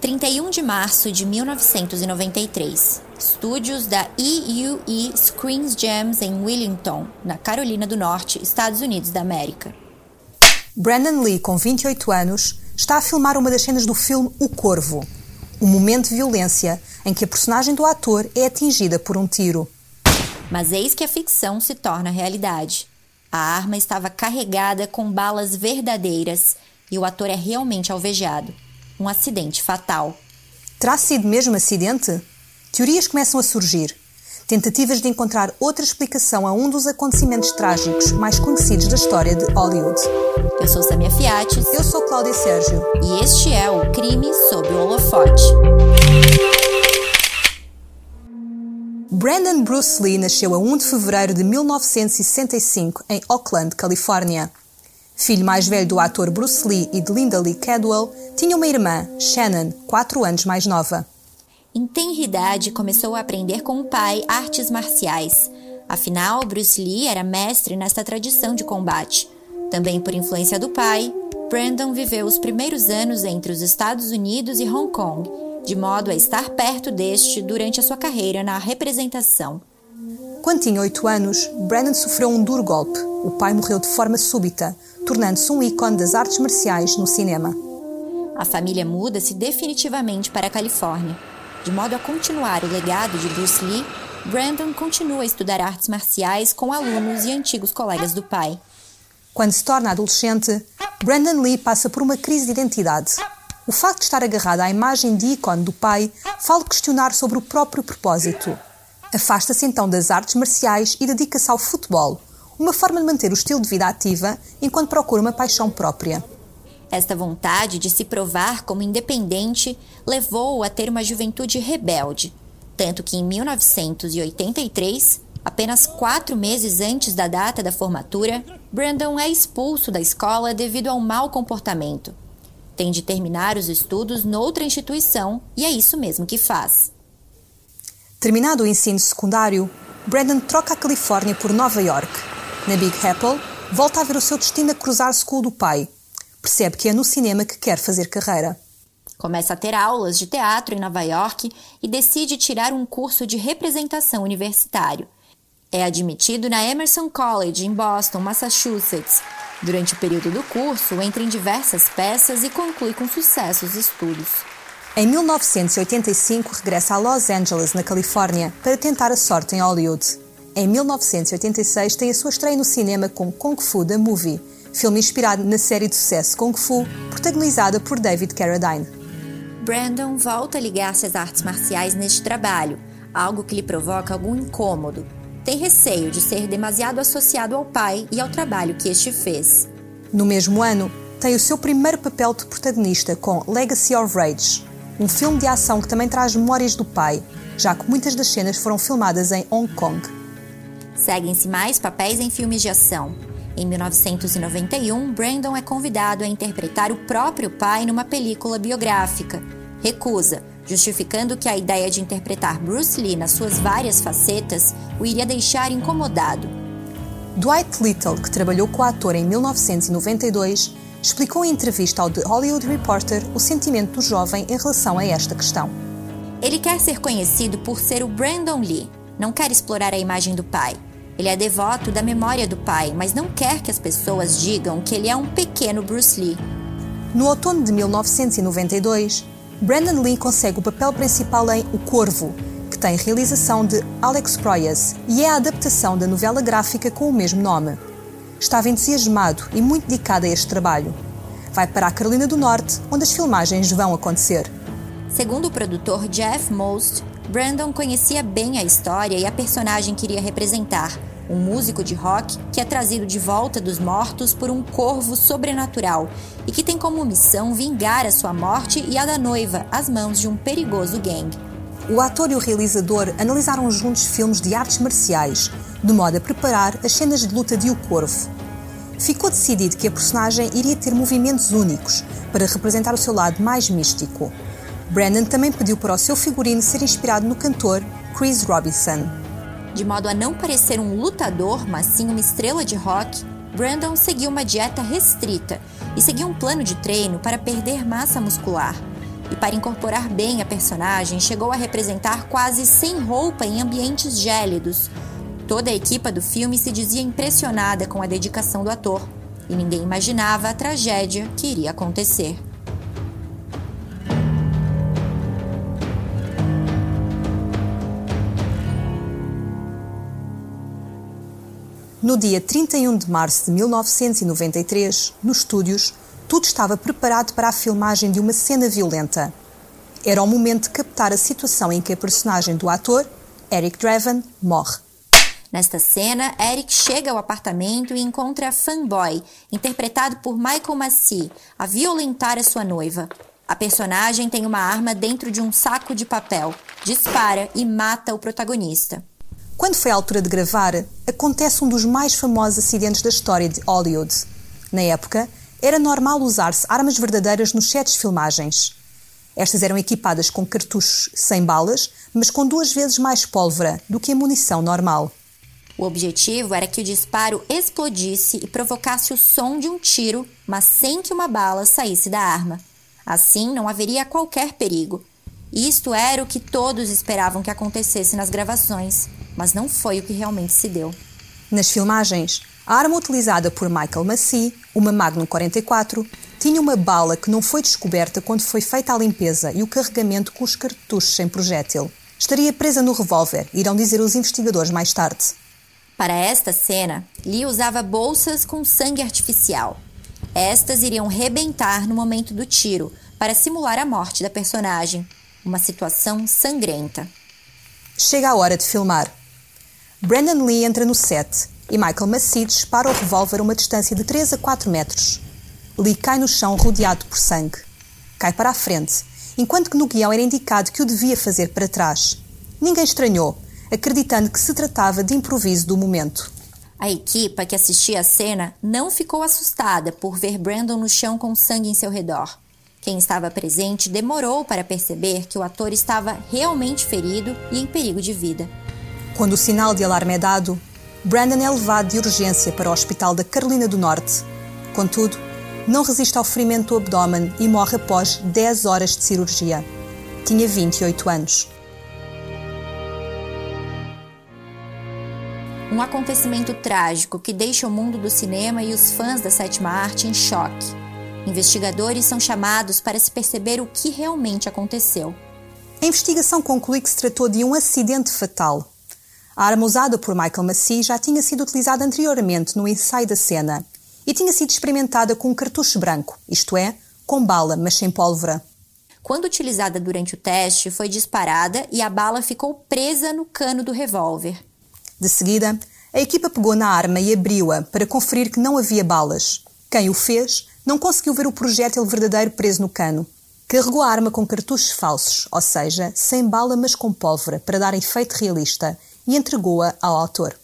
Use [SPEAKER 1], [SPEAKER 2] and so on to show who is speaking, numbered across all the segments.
[SPEAKER 1] 31 de março de 1993. Estúdios da EUE Screens Jams em Wellington, na Carolina do Norte, Estados Unidos da América.
[SPEAKER 2] Brandon Lee, com 28 anos, está a filmar uma das cenas do filme O Corvo, um momento de violência em que a personagem do ator é atingida por um tiro.
[SPEAKER 1] Mas eis que a ficção se torna realidade. A arma estava carregada com balas verdadeiras e o ator é realmente alvejado. Um acidente fatal.
[SPEAKER 2] Terá sido mesmo acidente? Teorias começam a surgir. Tentativas de encontrar outra explicação a um dos acontecimentos trágicos mais conhecidos da história de Hollywood.
[SPEAKER 1] Eu sou Samia Fiates.
[SPEAKER 2] Eu sou Cláudia Sérgio.
[SPEAKER 1] E este é o Crime sob o Holofote.
[SPEAKER 2] Brandon Bruce Lee nasceu a 1 de fevereiro de 1965 em Oakland, Califórnia. Filho mais velho do ator Bruce Lee e de Linda Lee Cadwell, tinha uma irmã, Shannon, 4 anos mais nova.
[SPEAKER 1] Em tenra idade, começou a aprender com o pai artes marciais. Afinal, Bruce Lee era mestre nesta tradição de combate. Também por influência do pai, Brandon viveu os primeiros anos entre os Estados Unidos e Hong Kong, de modo a estar perto deste durante a sua carreira na representação.
[SPEAKER 2] Quando tinha oito anos, Brandon sofreu um duro golpe. O pai morreu de forma súbita, tornando-se um ícone das artes marciais no cinema.
[SPEAKER 1] A família muda-se definitivamente para a Califórnia. De modo a continuar o legado de Bruce Lee, Brandon continua a estudar artes marciais com alunos e antigos colegas do pai.
[SPEAKER 2] Quando se torna adolescente, Brandon Lee passa por uma crise de identidade. O facto de estar agarrado à imagem de ícone do pai faz-o questionar sobre o próprio propósito. Afasta-se então das artes marciais e dedica-se ao futebol, uma forma de manter o estilo de vida ativa enquanto procura uma paixão própria.
[SPEAKER 1] Esta vontade de se provar como independente levou-o a ter uma juventude rebelde, tanto que em 1983, apenas quatro meses antes da data da formatura, Brandon é expulso da escola devido ao mau comportamento. Tem de terminar os estudos noutra instituição e é isso mesmo que faz.
[SPEAKER 2] Terminado o ensino secundário, Brandon troca a Califórnia por Nova York. Na Big Apple, volta a ver o seu destino a cruzar-se com o do pai, percebe que é no cinema que quer fazer carreira.
[SPEAKER 1] Começa a ter aulas de teatro em Nova York e decide tirar um curso de representação universitário. É admitido na Emerson College, em Boston, Massachusetts. Durante o período do curso, entra em diversas peças e conclui com sucesso os estudos.
[SPEAKER 2] Em 1985, regressa a Los Angeles, na Califórnia, para tentar a sorte em Hollywood. Em 1986, tem a sua estreia no cinema com Kung Fu The Movie, filme inspirado na série de sucesso Kung Fu, protagonizada por David Carradine.
[SPEAKER 1] Brandon volta a ligar-se às artes marciais neste trabalho, algo que lhe provoca algum incômodo. Tem receio de ser demasiado associado ao pai e ao trabalho que este fez.
[SPEAKER 2] No mesmo ano, tem o seu primeiro papel de protagonista com Legacy of Rage, um filme de ação que também traz memórias do pai, já que muitas das cenas foram filmadas em Hong Kong.
[SPEAKER 1] Seguem-se mais papéis em filmes de ação, em 1991, Brandon é convidado a interpretar o próprio pai numa película biográfica. Recusa, justificando que a ideia de interpretar Bruce Lee nas suas várias facetas o iria deixar incomodado.
[SPEAKER 2] Dwight Little, que trabalhou com o ator em 1992, explicou em entrevista ao The Hollywood Reporter o sentimento do jovem em relação a esta questão.
[SPEAKER 1] Ele quer ser conhecido por ser o Brandon Lee, não quer explorar a imagem do pai. Ele é devoto da memória do pai, mas não quer que as pessoas digam que ele é um pequeno Bruce Lee.
[SPEAKER 2] No outono de 1992, Brandon Lee consegue o papel principal em O Corvo, que tem realização de Alex Proyas e é a adaptação da novela gráfica com o mesmo nome. Estava entusiasmado e muito dedicado a este trabalho. Vai para a Carolina do Norte, onde as filmagens vão acontecer.
[SPEAKER 1] Segundo o produtor Jeff Most, Brandon conhecia bem a história e a personagem que iria representar, um músico de rock que é trazido de volta dos mortos por um corvo sobrenatural e que tem como missão vingar a sua morte e a da noiva às mãos de um perigoso gangue.
[SPEAKER 2] O ator e o realizador analisaram juntos filmes de artes marciais, de modo a preparar as cenas de luta de O Corvo. Ficou decidido que a personagem iria ter movimentos únicos para representar o seu lado mais místico. Brandon também pediu para o seu figurino ser inspirado no cantor Chris Robinson.
[SPEAKER 1] De modo a não parecer um lutador, mas sim uma estrela de rock, Brandon seguiu uma dieta restrita e seguiu um plano de treino para perder massa muscular. e, para incorporar bem a personagem, chegou a representar quase sem roupa em ambientes gélidos. Toda a equipa do filme se dizia impressionada com a dedicação do ator, e ninguém imaginava a tragédia que iria acontecer.
[SPEAKER 2] No dia 31 de março de 1993, nos estúdios, tudo estava preparado para a filmagem de uma cena violenta. Era o momento de captar a situação em que a personagem do ator, Eric Draven, morre.
[SPEAKER 1] Nesta cena, Eric chega ao apartamento e encontra a fanboy, interpretado por Michael Massey, a violentar a sua noiva. A personagem tem uma arma dentro de um saco de papel, dispara e mata o protagonista.
[SPEAKER 2] Quando foi a altura de gravar, acontece um dos mais famosos acidentes da história de Hollywood. Na época, era normal usar-se armas verdadeiras nos sets de filmagens. Estas eram equipadas com cartuchos sem balas, mas com duas vezes mais pólvora do que a munição normal.
[SPEAKER 1] O objetivo era que o disparo explodisse e provocasse o som de um tiro, mas sem que uma bala saísse da arma. Assim, não haveria qualquer perigo. Isto era o que todos esperavam que acontecesse nas gravações, mas não foi o que realmente se deu.
[SPEAKER 2] Nas filmagens, a arma utilizada por Michael Massey, uma Magnum 44, tinha uma bala que não foi descoberta quando foi feita a limpeza e o carregamento com os cartuchos sem projétil. Estaria presa no revólver, irão dizer os investigadores mais tarde.
[SPEAKER 1] Para esta cena, Lee usava bolsas com sangue artificial. Estas iriam rebentar no momento do tiro, para simular a morte da personagem. Uma situação sangrenta.
[SPEAKER 2] Chega a hora de filmar. Brandon Lee entra no set e Michael Massey dispara o revólver a uma distância de 3 a 4 metros. Lee cai no chão rodeado por sangue. Cai para a frente, enquanto que no guião era indicado que o devia fazer para trás. Ninguém estranhou, acreditando que se tratava de improviso do momento.
[SPEAKER 1] A equipa que assistia a cena não ficou assustada por ver Brandon no chão com sangue em seu redor. Quem estava presente demorou para perceber que o ator estava realmente ferido e em perigo de vida.
[SPEAKER 2] Quando o sinal de alarme é dado, Brandon é levado de urgência para o Hospital da Carolina do Norte. Contudo, não resiste ao ferimento do abdômen e morre após 10 horas de cirurgia. Tinha 28 anos.
[SPEAKER 1] Um acontecimento trágico que deixa o mundo do cinema e os fãs da sétima arte em choque. Investigadores são chamados para se perceber o que realmente aconteceu.
[SPEAKER 2] A investigação conclui que se tratou de um acidente fatal, a arma usada por Michael Massey já tinha sido utilizada anteriormente no ensaio da cena e tinha sido experimentada com um cartucho branco, isto é, com bala, mas sem pólvora.
[SPEAKER 1] Quando utilizada durante o teste, foi disparada e a bala ficou presa no cano do revólver.
[SPEAKER 2] De seguida, a equipa pegou na arma e abriu-a para conferir que não havia balas. Quem o fez não conseguiu ver o projétil verdadeiro preso no cano. Carregou a arma com cartuchos falsos, ou seja, sem bala mas com pólvora, para dar efeito realista, e entregou-a ao autor.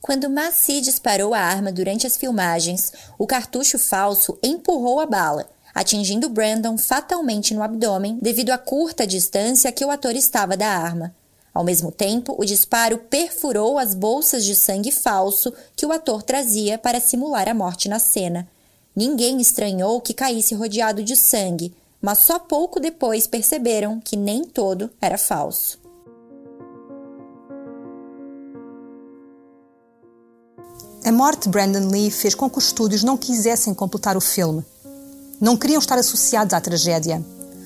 [SPEAKER 1] Quando Massey disparou a arma durante as filmagens, o cartucho falso empurrou a bala, atingindo Brandon fatalmente no abdômen devido à curta distância que o ator estava da arma. Ao mesmo tempo, o disparo perfurou as bolsas de sangue falso que o ator trazia para simular a morte na cena. Ninguém estranhou que caísse rodeado de sangue, mas só pouco depois perceberam que nem todo era falso.
[SPEAKER 2] A morte de Brandon Lee fez com que os estúdios não quisessem completar o filme. Não queriam estar associados à tragédia.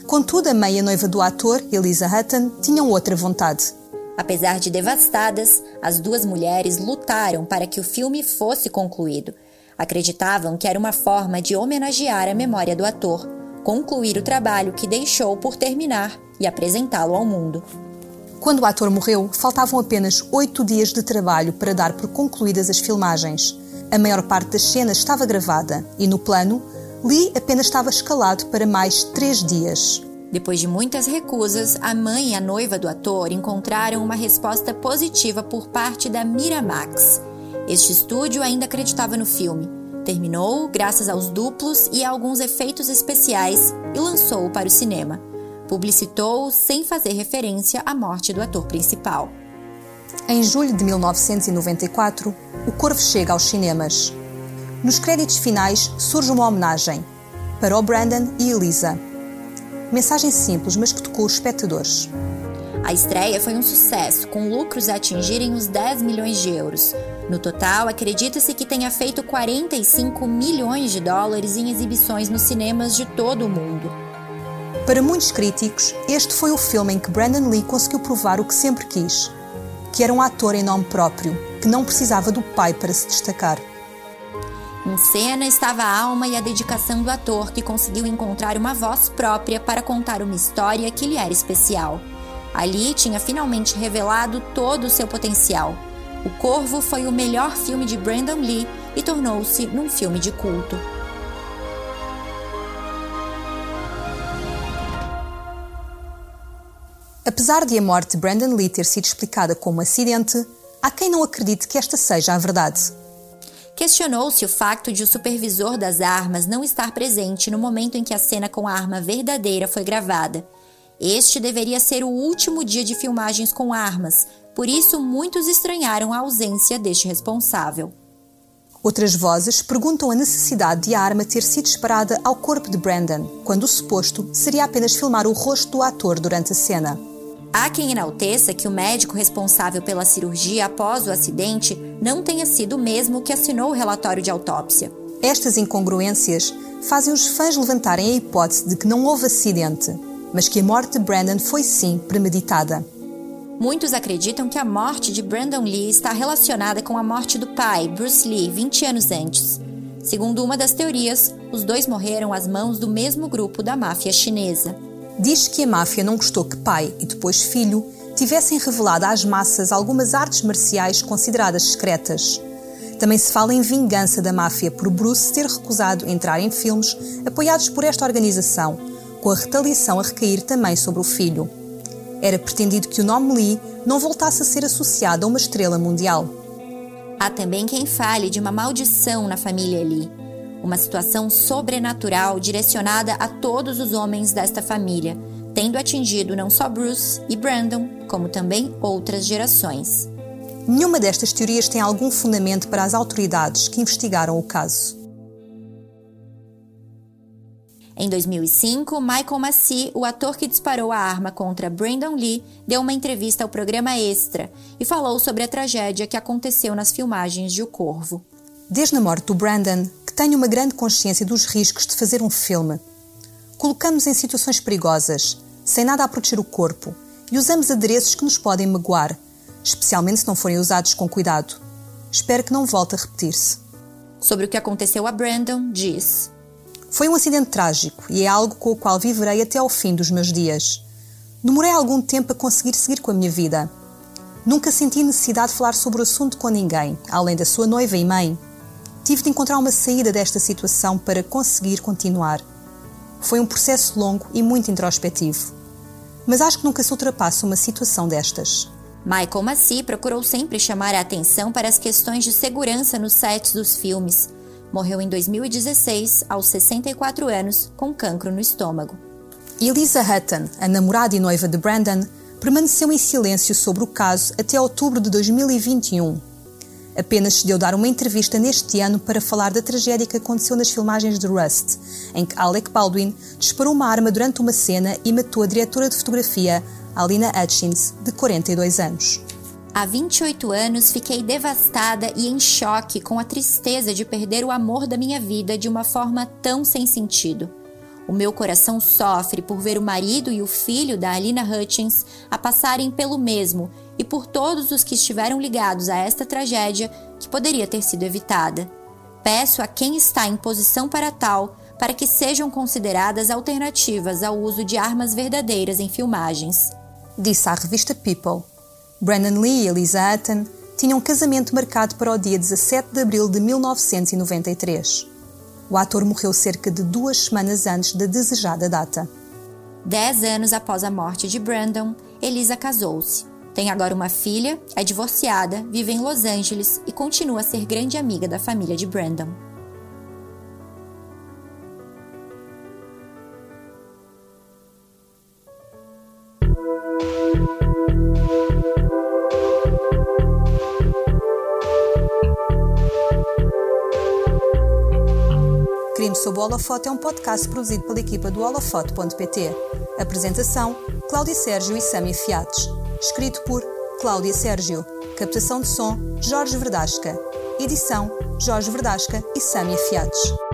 [SPEAKER 2] Contudo, a meia-noiva do ator, Elisa Hutton, tinham outra vontade.
[SPEAKER 1] Apesar de devastadas, as duas mulheres lutaram para que o filme fosse concluído. Acreditavam que era uma forma de homenagear a memória do ator, concluir o trabalho que deixou por terminar e apresentá-lo ao mundo.
[SPEAKER 2] Quando o ator morreu, faltavam apenas oito dias de trabalho para dar por concluídas as filmagens. A maior parte das cenas estava gravada e, no plano, Lee apenas estava escalado para mais três dias.
[SPEAKER 1] Depois de muitas recusas, a mãe e a noiva do ator encontraram uma resposta positiva por parte da Miramax. Este estúdio ainda acreditava no filme. Terminou graças aos duplos e a alguns efeitos especiais e lançou-o para o cinema publicitou sem fazer referência à morte do ator principal.
[SPEAKER 2] Em julho de 1994, O Corvo chega aos cinemas. Nos créditos finais surge uma homenagem para o Brandon e Elisa. mensagem simples, mas que tocou os espectadores.
[SPEAKER 1] A estreia foi um sucesso, com lucros a atingirem os 10 milhões de euros. No total, acredita-se que tenha feito 45 milhões de dólares em exibições nos cinemas de todo o mundo.
[SPEAKER 2] Para muitos críticos, este foi o filme em que Brandon Lee conseguiu provar o que sempre quis: que era um ator em nome próprio, que não precisava do pai para se destacar.
[SPEAKER 1] Em cena estava a alma e a dedicação do ator que conseguiu encontrar uma voz própria para contar uma história que lhe era especial. Ali tinha finalmente revelado todo o seu potencial. O Corvo foi o melhor filme de Brandon Lee e tornou-se num filme de culto.
[SPEAKER 2] Apesar de a morte de Brandon Lee ter sido explicada como um acidente, há quem não acredite que esta seja a verdade.
[SPEAKER 1] Questionou-se o facto de o supervisor das armas não estar presente no momento em que a cena com a arma verdadeira foi gravada. Este deveria ser o último dia de filmagens com armas, por isso muitos estranharam a ausência deste responsável.
[SPEAKER 2] Outras vozes perguntam a necessidade de a arma ter sido disparada ao corpo de Brandon, quando o suposto seria apenas filmar o rosto do ator durante a cena.
[SPEAKER 1] Há quem enalteça que o médico responsável pela cirurgia após o acidente não tenha sido o mesmo que assinou o relatório de autópsia.
[SPEAKER 2] Estas incongruências fazem os fãs levantarem a hipótese de que não houve acidente, mas que a morte de Brandon foi sim premeditada.
[SPEAKER 1] Muitos acreditam que a morte de Brandon Lee está relacionada com a morte do pai, Bruce Lee, 20 anos antes. Segundo uma das teorias, os dois morreram às mãos do mesmo grupo da máfia chinesa.
[SPEAKER 2] Diz que a máfia não gostou que pai e depois filho tivessem revelado às massas algumas artes marciais consideradas secretas. Também se fala em vingança da máfia por Bruce ter recusado entrar em filmes apoiados por esta organização, com a retaliação a recair também sobre o filho. Era pretendido que o nome Lee não voltasse a ser associado a uma estrela mundial.
[SPEAKER 1] Há também quem fale de uma maldição na família Lee, uma situação sobrenatural direcionada a todos os homens desta família, tendo atingido não só Bruce e Brandon, como também outras gerações.
[SPEAKER 2] Nenhuma destas teorias tem algum fundamento para as autoridades que investigaram o caso.
[SPEAKER 1] Em 2005, Michael Massey, o ator que disparou a arma contra Brandon Lee, deu uma entrevista ao programa Extra e falou sobre a tragédia que aconteceu nas filmagens de O Corvo.
[SPEAKER 2] Desde a morte do Brandon, tenho uma grande consciência dos riscos de fazer um filme. Colocamos em situações perigosas, sem nada a proteger o corpo, e usamos adereços que nos podem magoar, especialmente se não forem usados com cuidado. Espero que não volte a repetir-se.
[SPEAKER 1] Sobre o que aconteceu a Brandon, diz:
[SPEAKER 2] foi um acidente trágico e é algo com o qual viverei até ao fim dos meus dias. Demorei algum tempo a conseguir seguir com a minha vida. Nunca senti necessidade de falar sobre o assunto com ninguém, além da sua noiva e mãe. Tive de encontrar uma saída desta situação para conseguir continuar. Foi um processo longo e muito introspectivo. Mas acho que nunca se ultrapassa uma situação destas.
[SPEAKER 1] Michael Massey procurou sempre chamar a atenção para as questões de segurança nos sets dos filmes, Morreu em 2016, aos 64 anos, com cancro no estômago.
[SPEAKER 2] Elisa Hutton, a namorada e noiva de Brandon, permaneceu em silêncio sobre o caso até outubro de 2021. Apenas se deu dar uma entrevista neste ano para falar da tragédia que aconteceu nas filmagens de Rust, em que Alec Baldwin disparou uma arma durante uma cena e matou a diretora de fotografia, Alina Hutchins, de 42 anos.
[SPEAKER 1] Há 28 anos fiquei devastada e em choque com a tristeza de perder o amor da minha vida de uma forma tão sem sentido. O meu coração sofre por ver o marido e o filho da Alina Hutchins a passarem pelo mesmo e por todos os que estiveram ligados a esta tragédia que poderia ter sido evitada. Peço a quem está em posição para tal para que sejam consideradas alternativas ao uso de armas verdadeiras em filmagens.
[SPEAKER 2] Disse à revista People. Brandon Lee e Elisa Hutton tinham um casamento marcado para o dia 17 de abril de 1993. O ator morreu cerca de duas semanas antes da desejada data.
[SPEAKER 1] Dez anos após a morte de Brandon, Elisa casou-se. Tem agora uma filha, é divorciada, vive em Los Angeles e continua a ser grande amiga da família de Brandon.
[SPEAKER 2] Crime sob o Holofote é um podcast produzido pela equipa do holofote.pt. Apresentação: Cláudia Sérgio e Sâmia Fiates. Escrito por Cláudia Sérgio. Captação de som: Jorge Verdasca. Edição: Jorge Verdasca e Sâmia Fiates.